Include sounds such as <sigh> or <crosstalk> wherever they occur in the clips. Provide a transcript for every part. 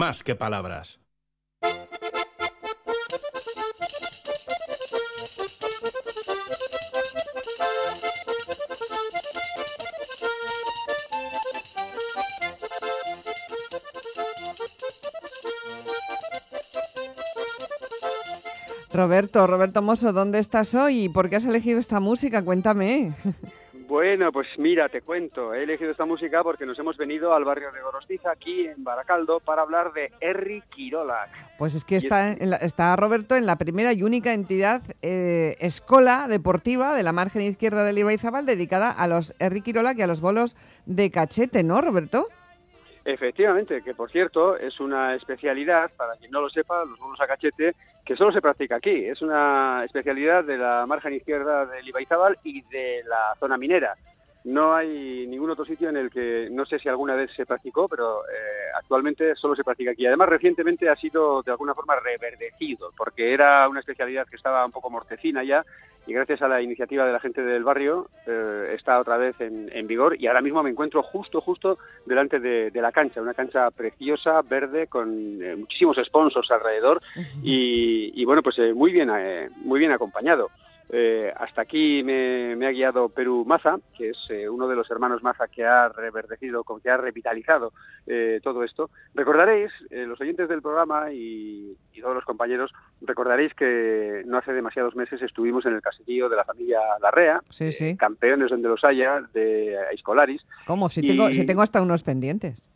más que palabras. Roberto, Roberto Mosso, ¿dónde estás hoy y por qué has elegido esta música? Cuéntame. <laughs> Bueno, pues mira, te cuento. He elegido esta música porque nos hemos venido al barrio de Gorostiza, aquí en Baracaldo, para hablar de Erri Quirola. Pues es que está, está Roberto en la primera y única entidad eh, escola deportiva de la margen izquierda del Ibaizabal dedicada a los Erri Quirola y a los bolos de cachete, ¿no, Roberto? Efectivamente, que por cierto es una especialidad, para quien no lo sepa, los bolos a cachete, que solo se practica aquí. Es una especialidad de la margen izquierda del Ibaizabal y de la zona minera. No hay ningún otro sitio en el que, no sé si alguna vez se practicó, pero eh, actualmente solo se practica aquí. Además, recientemente ha sido de alguna forma reverdecido, porque era una especialidad que estaba un poco mortecina ya, y gracias a la iniciativa de la gente del barrio eh, está otra vez en, vigor y ahora mismo me encuentro justo, justo delante de, la cancha, una cancha preciosa, verde, con eh, muchísimos sponsors alrededor y, bueno, pues muy, bien, muy bien acompañado. Eh, hasta aquí me, ha guiado Perú Maza, que es eh, uno de los hermanos Maza que ha reverdecido, que ha revitalizado eh, todo esto. Recordaréis, los oyentes del programa y, todos los compañeros, recordaréis que no hace demasiados meses estuvimos en el caserío de la familia Larrea, campeones donde los haya, de Escolaris. ¿Cómo? Si, tengo, si tengo hasta unos pendientes.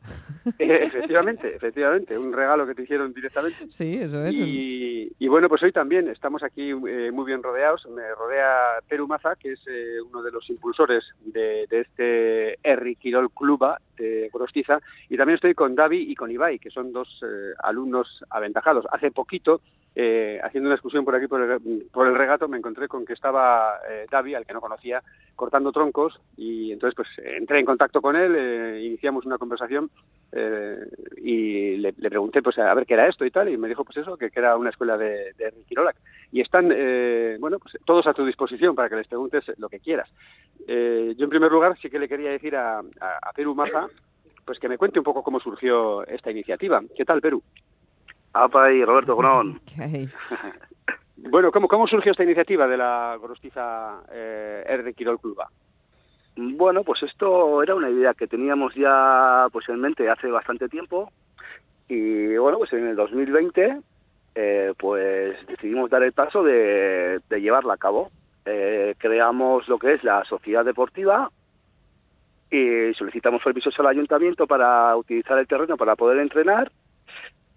<laughs> efectivamente, efectivamente, un regalo que te hicieron directamente. Sí, eso es. Y, bueno, pues hoy también estamos aquí muy bien rodeados rodea Peru Maza, que es eh, uno de los impulsores de, este Erri Quirol Cluba de y también estoy con Davi y con Ibai, que son dos eh, alumnos aventajados. Hace poquito, eh, haciendo una excursión por aquí por el, regato, me encontré con que estaba Davi, al que no conocía, cortando troncos, y entonces pues entré en contacto con él, iniciamos una conversación y le, pregunté pues a ver qué era esto y tal, y me dijo pues eso, que, era una escuela de, de Y están, bueno, pues todos a tu disposición para que les preguntes lo que quieras. Eh, yo, en primer lugar, sí que le quería decir a, Perú Maza pues que me cuente un poco cómo surgió esta iniciativa. ¿Qué tal, Perú? Apa y Roberto Grón. <laughs> <laughs> bueno, ¿cómo, ¿cómo surgió esta iniciativa de la Gorostiza eh, R de Quirol Cluba? Bueno, pues esto era una idea que teníamos ya pues en mente hace bastante tiempo y bueno, pues en el 2020 eh, pues decidimos dar el paso de, llevarla a cabo. Eh, creamos lo que es la sociedad deportiva y solicitamos permisos al ayuntamiento para utilizar el terreno para poder entrenar.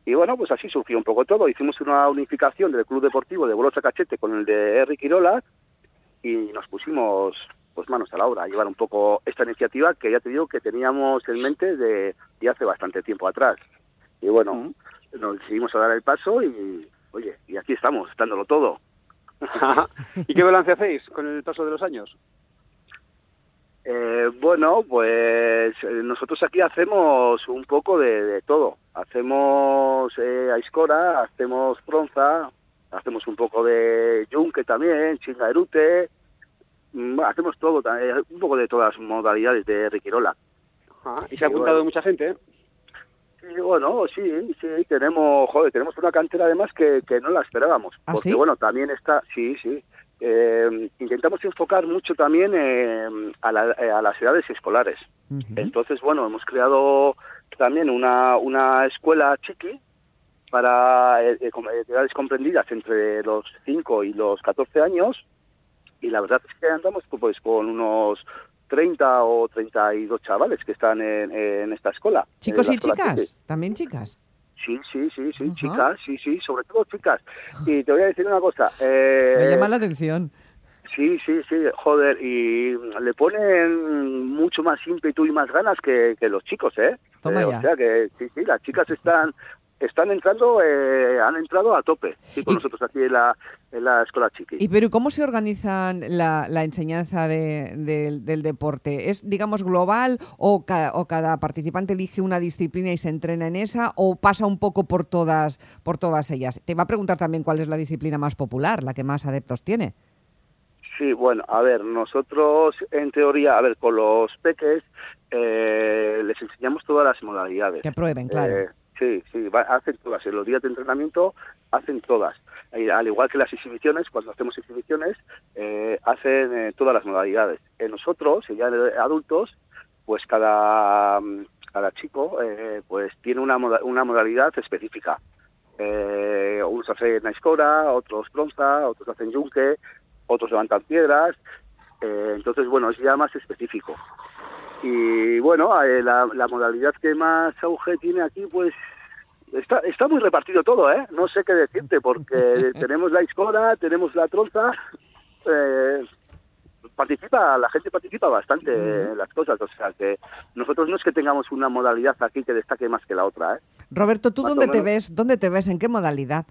Y bueno, pues así surgió un poco todo. Hicimos una unificación del club deportivo de Bolosa Cachete con el de Eric Quirola y nos pusimos pues manos a la obra a llevar un poco esta iniciativa que ya te digo que teníamos en mente de, hace bastante tiempo atrás. Y bueno, nos decidimos a dar el paso y, oye, y aquí estamos, dándolo todo. <laughs> ¿Y qué balance hacéis con el paso de los años? Eh, bueno, pues eh, nosotros aquí hacemos un poco de, todo. Hacemos eh, Aiscora, hacemos Bronza, hacemos un poco de Yunque también, Chingaerute, mm, hacemos todo, un poco de todas las modalidades de Riquirola. y se ha apuntado mucha gente, ¿eh? Sí, bueno, sí, sí, tenemos, joder, tenemos una cantera además que, que no la esperábamos. ¿Ah, porque, bueno, también está, sí, sí. Eh, intentamos enfocar mucho también eh, a, las edades escolares. Entonces, bueno, hemos creado también una, una escuela chiqui para eh, edades comprendidas entre los 5 y los 14 años. Y la verdad es que andamos pues con unos 30 o 32 chavales que están en, esta escuela. ¿Chicos y chicas? ¿También chicas? Sí, sí, sí, sí, chicas, sí, sí, sobre todo chicas. Y te voy a decir una cosa. Eh, Me llama la atención. Sí, sí, sí, joder, y le ponen mucho más ímpetu y más ganas que, los chicos, ¿eh? Toma eh, O sea que sí, sí, las chicas están están entrando, eh, han entrado a tope, sí, con nosotros aquí en la, en la Escuela Chiqui. ¿Y pero cómo se organiza la, la enseñanza del deporte? ¿Es, digamos, global o, o, cada participante elige una disciplina y se entrena en esa o pasa un poco por todas, por todas ellas? Te va a preguntar también cuál es la disciplina más popular, la que más adeptos tiene. Sí, bueno, a ver, nosotros en teoría, a ver, con los peques eh, les enseñamos todas las modalidades. Que prueben, claro. Eh, sí, sí, hacen todas. En los días de entrenamiento hacen todas. al igual que las exhibiciones, cuando hacemos exhibiciones, eh, hacen eh, todas las modalidades. En nosotros, ya adultos, pues cada, cada chico eh, pues tiene una, una modalidad específica. unos hacen escora, otros bronza, otros hacen yunque, otros levantan piedras. entonces, bueno, es ya más específico. Y bueno, la, la modalidad que más auge tiene aquí, pues Está, está muy repartido todo, ¿eh? No sé qué decirte, porque <laughs> tenemos la escola, tenemos la tronza, eh, participa, la gente participa bastante en las cosas, o sea que nosotros no es que tengamos una modalidad aquí que destaque más que la otra, ¿eh? Roberto, ¿tú dónde te ves? ¿Dónde te ves? ¿En qué modalidad?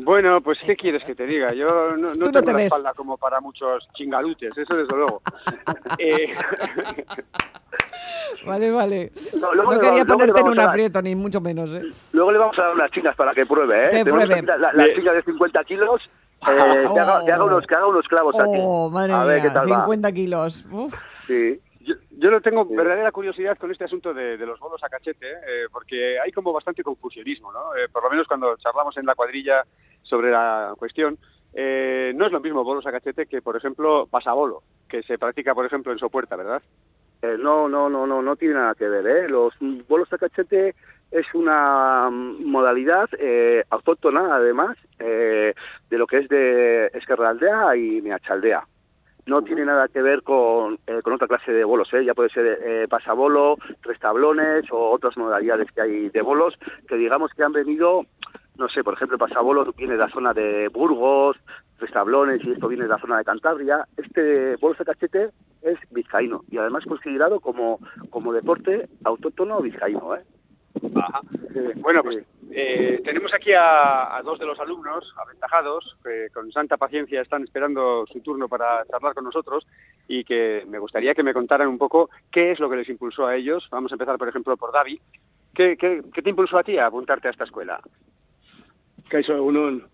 Bueno, pues ¿qué quieres que te diga? Yo no, no tengo la espalda como para muchos chingalutes, eso desde luego. <laughs> eh... <laughs> Vale, vale. No, quería ponerte en un aprieto, ni mucho menos. ¿eh? Luego le vamos a dar unas chinas para que pruebe. ¿eh? Que pruebe. La, la, chica de 50 kilos, <laughs> eh, que, haga, que, haga, unos, que haga unos clavos oh, aquí. Madre a ver qué tal 50 kilos. Uf. Sí. Yo, no tengo verdadera curiosidad con este asunto de, de los bolos a cachete, eh, porque hay como bastante confusionismo, ¿no? Eh, por lo menos cuando charlamos en la cuadrilla sobre la cuestión, eh, no es lo mismo bolos a cachete que, por ejemplo, pasabolo, que se practica, por ejemplo, en Sopuerta, ¿verdad? Eh, no, no, no, no, no tiene nada que ver. ¿eh? Los bolos a cachete es una modalidad eh, autóctona, además, eh, de lo que es de Esquerraldea y Meachaldea. No tiene nada que ver con, eh, con otra clase de bolos, ¿eh? ya puede ser eh, pasabolo, tres tablones o otras modalidades que hay de bolos que digamos que han venido no sé, por ejemplo, Pasabolo viene de la zona de Burgos, Tres Tablones, y esto viene de la zona de Cantabria. Este bolsa cachete es vizcaíno y además considerado como, como deporte autóctono vizcaíno. ¿eh? Ajá. bueno, pues eh, tenemos aquí a, dos de los alumnos aventajados que con santa paciencia están esperando su turno para charlar con nosotros y que me gustaría que me contaran un poco qué es lo que les impulsó a ellos. Vamos a empezar, por ejemplo, por David. ¿Qué, qué, qué te impulsó a ti a apuntarte a esta escuela?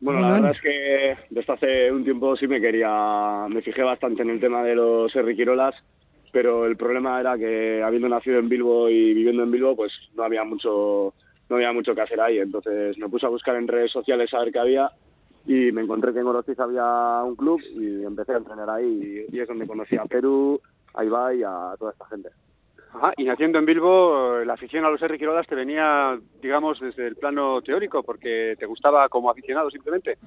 Bueno, la verdad es que desde hace un tiempo sí me quería, me fijé bastante en el tema de los Erriquirolas, pero el problema era que habiendo nacido en Bilbo y viviendo en Bilbo, pues no había mucho, no había mucho que hacer ahí. Entonces me puse a buscar en redes sociales a ver qué había y me encontré que en Orostiz había un club y empecé a entrenar ahí y, es donde conocí a Perú, a Ibai y a toda esta gente. Ajá, y naciendo en Bilbo, la afición a los R. te venía, digamos, desde el plano teórico, porque te gustaba como aficionado simplemente.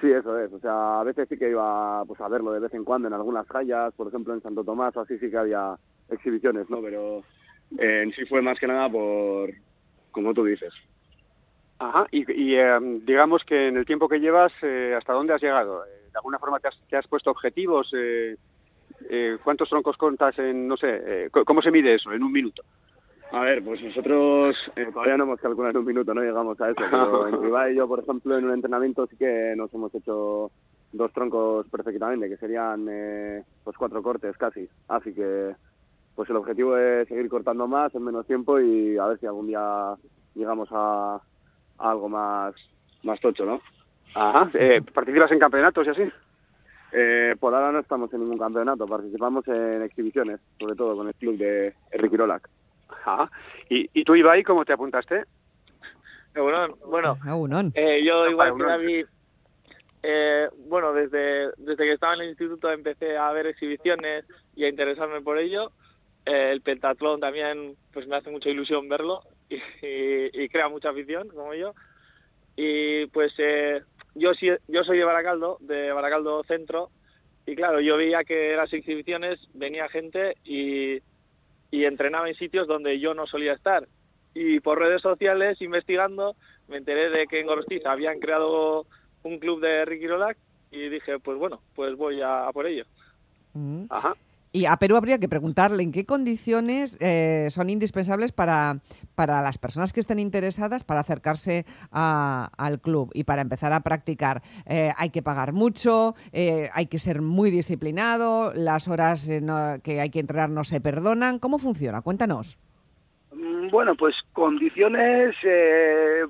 Sí, eso es. O sea, a veces sí que iba pues, a verlo de vez en cuando en algunas calles, por ejemplo en Santo Tomás o así sí que había exhibiciones, ¿no? Pero eh, en sí fue más que nada por, como tú dices. Ajá, y, y em, digamos que en el tiempo que llevas, eh, ¿hasta dónde has llegado? Eh, ¿De alguna forma te has, te has puesto objetivos? Eh, eh, ¿cuántos troncos contas en, no sé, eh, cómo se mide eso en un minuto? A ver, pues nosotros eh, todavía no hemos calculado en un minuto, no llegamos a eso. Pero <laughs> en Ibai y yo, por ejemplo, en un entrenamiento sí que nos hemos hecho dos troncos perfectamente, que serían eh, pues cuatro cortes casi. Así que pues el objetivo es seguir cortando más en menos tiempo y a ver si algún día llegamos a, algo más, más tocho, ¿no? Ajá. Eh, ¿Participas en campeonatos y así? Eh, por ahora no estamos en ningún campeonato, participamos en exhibiciones, sobre todo con el club de Enrique Rolac. Ajá. ¿Y, ¿Y tú, Ibai, cómo te apuntaste? Bueno, eh, yo igual que David, eh, bueno, desde, desde que estaba en el instituto empecé a ver exhibiciones y a interesarme por ello. Eh, el pentatlón también pues me hace mucha ilusión verlo <laughs> y, y, crea mucha afición, como yo. Y pues eh, yo, yo soy de Baracaldo, de Baracaldo Centro, y claro, yo veía que las exhibiciones venía gente y, y entrenaba en sitios donde yo no solía estar. Y por redes sociales, investigando, me enteré de que en Gorostiza habían creado un club de Ricky Rolac y dije, pues bueno, pues voy a, a por ello. Mm. Ajá. Y a Perú habría que preguntarle en qué condiciones eh, son indispensables para, para las personas que estén interesadas para acercarse al club y para empezar a practicar. Eh, hay que pagar mucho, eh, hay que ser muy disciplinado, las horas que hay que entrenar no se perdonan. ¿Cómo funciona? Cuéntanos. Mm, bueno, pues condiciones,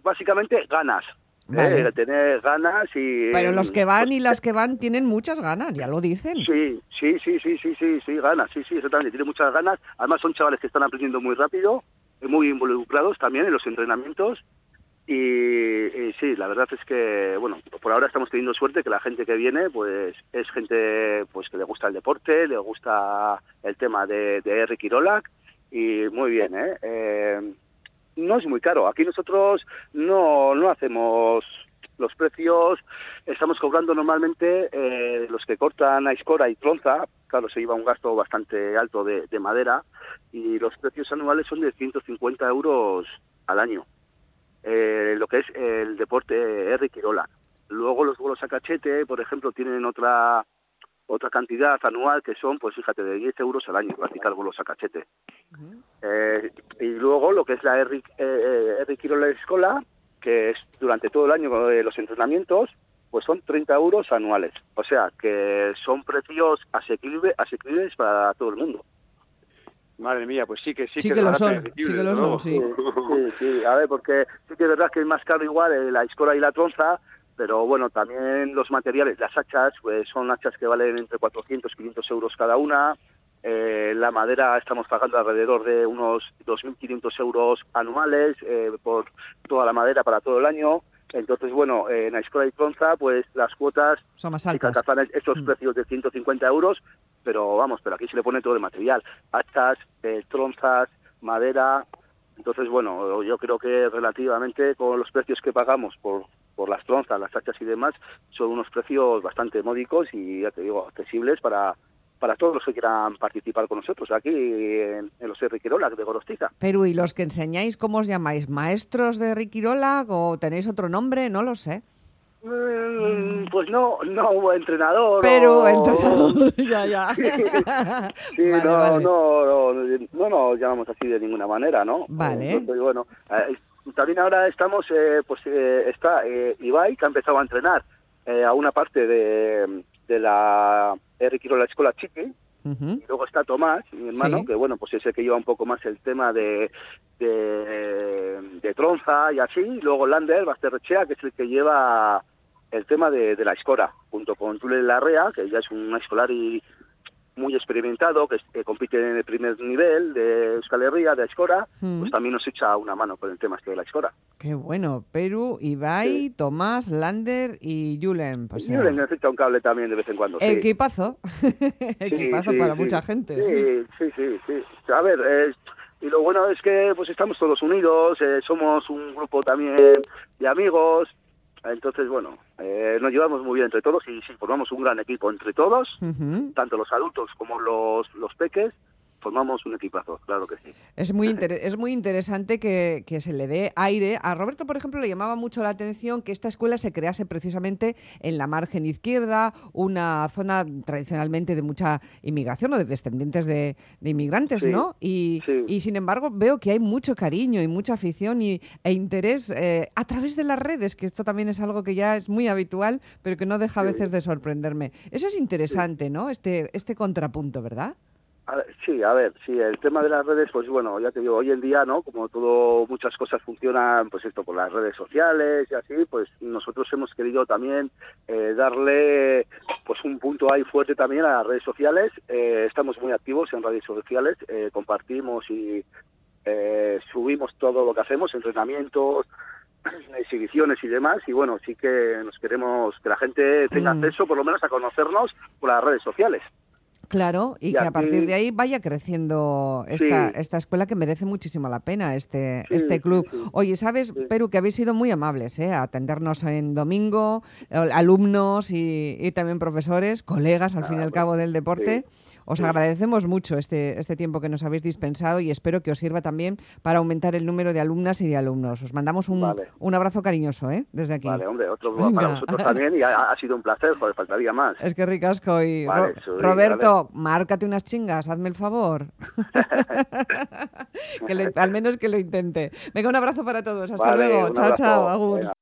básicamente ganas. Vale. tener ganas y... Pero los que van y las que van tienen muchas ganas, ya lo dicen. Sí, sí, sí, sí, sí, sí, sí, ganas, sí, sí, exactamente, tienen muchas ganas. Además son chavales que están aprendiendo muy rápido muy involucrados también en los entrenamientos y, sí, la verdad es que, bueno, por ahora estamos teniendo suerte que la gente que viene, pues es gente pues que le gusta el deporte, le gusta el tema de, de Eric Irolac y muy bien, ¿eh? ¿eh? No es muy caro. Aquí nosotros no, no hacemos los precios, estamos cobrando normalmente eh, los que cortan a escora y tronza, claro, se lleva un gasto bastante alto de, de madera y los precios anuales son de 150 euros al año. Eh, lo que es el deporte R. Quirola. Luego los vuelos a cachete, por ejemplo, tienen otra otra cantidad anual que son, pues fíjate, de 10 euros al año practicar vuelos a cachete. eh, y luego lo que es la R. Eh, Quirola Escola, que es durante todo el año de los entrenamientos, pues son 30 euros anuales. O sea, que son precios asequibles, asequibles para todo el mundo. Madre mía, pues sí que sí, sí que, lo son, sí que lo son, sí. sí. Sí, a ver, porque sí que es verdad que es más caro igual eh, la escola y la tronza, pero bueno, también los materiales, las hachas, pues son hachas que valen entre 400 y 500 euros cada una. Eh, la madera estamos pagando alrededor de unos 2.500 euros anuales eh, por toda la madera para todo el año. Entonces, bueno, en la escuela y tronza, pues las cuotas son más altas. estos mm. precios de 150 euros, pero vamos, pero aquí se le pone todo el material, hachas, eh, tronzas, madera. Entonces, bueno, yo creo que relativamente con los precios que pagamos por, por las tronzas, las hachas y demás, son unos precios bastante módicos y, ya te digo, accesibles para, para todos los que quieran participar con nosotros aquí en, los Riquirola de Gorostiza. Pero ¿y los que enseñáis cómo os llamáis? ¿Maestros de Riquirola o tenéis otro nombre? No lo sé. Mm, pues no, no, entrenador. Pero entrenador, <laughs> ya, ya. sí, <laughs> no, no, no, nos llamamos así de ninguna manera, ¿no? Vale. bueno, eh, también ahora estamos, eh, pues eh, está Ibai, que ha empezado a entrenar a una parte de, de la R. la Escuela Chiqui, y luego está Tomás, mi hermano, que bueno, pues es el que lleva un poco más el tema de, de, tronza y así, y luego Lander Basterrechea, que es el que lleva el tema de, la escora, junto con Tule Larrea, que ya es un escolar y muy experimentado, que, compite en el primer nivel de Euskal Herria, de Escora, mm. pues también nos echa una mano con el tema este de la Escora. Qué bueno. Perú, Ibai, Tomás, Lander y Julen. Pues, Julen necesita un cable también de vez en cuando. Equipazo. <laughs> Equipazo para mucha gente. Sí, sí, sí. sí, A ver, y lo bueno es que pues estamos todos unidos, eh, somos un grupo también de amigos, entonces, bueno, eh, nos llevamos muy bien entre todos y sí, formamos un gran equipo entre todos, tanto los adultos como los, los peques, formamos un equipazo, claro que sí. Es muy, <laughs> es muy interesante que, se le dé aire. A Roberto, por ejemplo, le llamaba mucho la atención que esta escuela se crease precisamente en la margen izquierda, una zona tradicionalmente de mucha inmigración o de descendientes de, inmigrantes, ¿no? Y, y, sin embargo veo que hay mucho cariño y mucha afición y, e interés eh, a través de las redes, que esto también es algo que ya es muy habitual, pero que no deja a veces de sorprenderme. Eso es interesante, ¿no? Este, este contrapunto, ¿verdad? Sí, a ver, sí, el tema de las redes, pues bueno, ya te digo, hoy en día, ¿no? Como todo, muchas cosas funcionan, pues esto, por las redes sociales y así, pues nosotros hemos querido también eh, darle, pues un punto ahí fuerte también a las redes sociales. Eh, estamos muy activos en redes sociales, eh, compartimos y subimos todo lo que hacemos, entrenamientos, <clears throat> exhibiciones y demás y bueno sí que nos queremos que la gente tenga mm. acceso por lo menos a conocernos por las redes sociales Claro, y, que a partir de ahí vaya creciendo esta, esta escuela que merece muchísimo la pena, este, este club. Oye, ¿sabes, Perú, que habéis sido muy amables ¿eh? a atendernos en domingo, alumnos y, también profesores, colegas al fin y al cabo del deporte? Os agradecemos mucho este, este tiempo que nos habéis dispensado y espero que os sirva también para aumentar el número de alumnas y de alumnos. Os mandamos un, un abrazo cariñoso ¿eh? desde aquí. Vale, hombre, otro para vosotros también y ha, sido un placer, joder, faltaría más. Es que ricasco y Roberto, márcate unas chingas, hazme el favor. <laughs> <laughs> que al menos que lo intente. Venga, un abrazo para todos. Hasta luego. Chao, chao. Agur.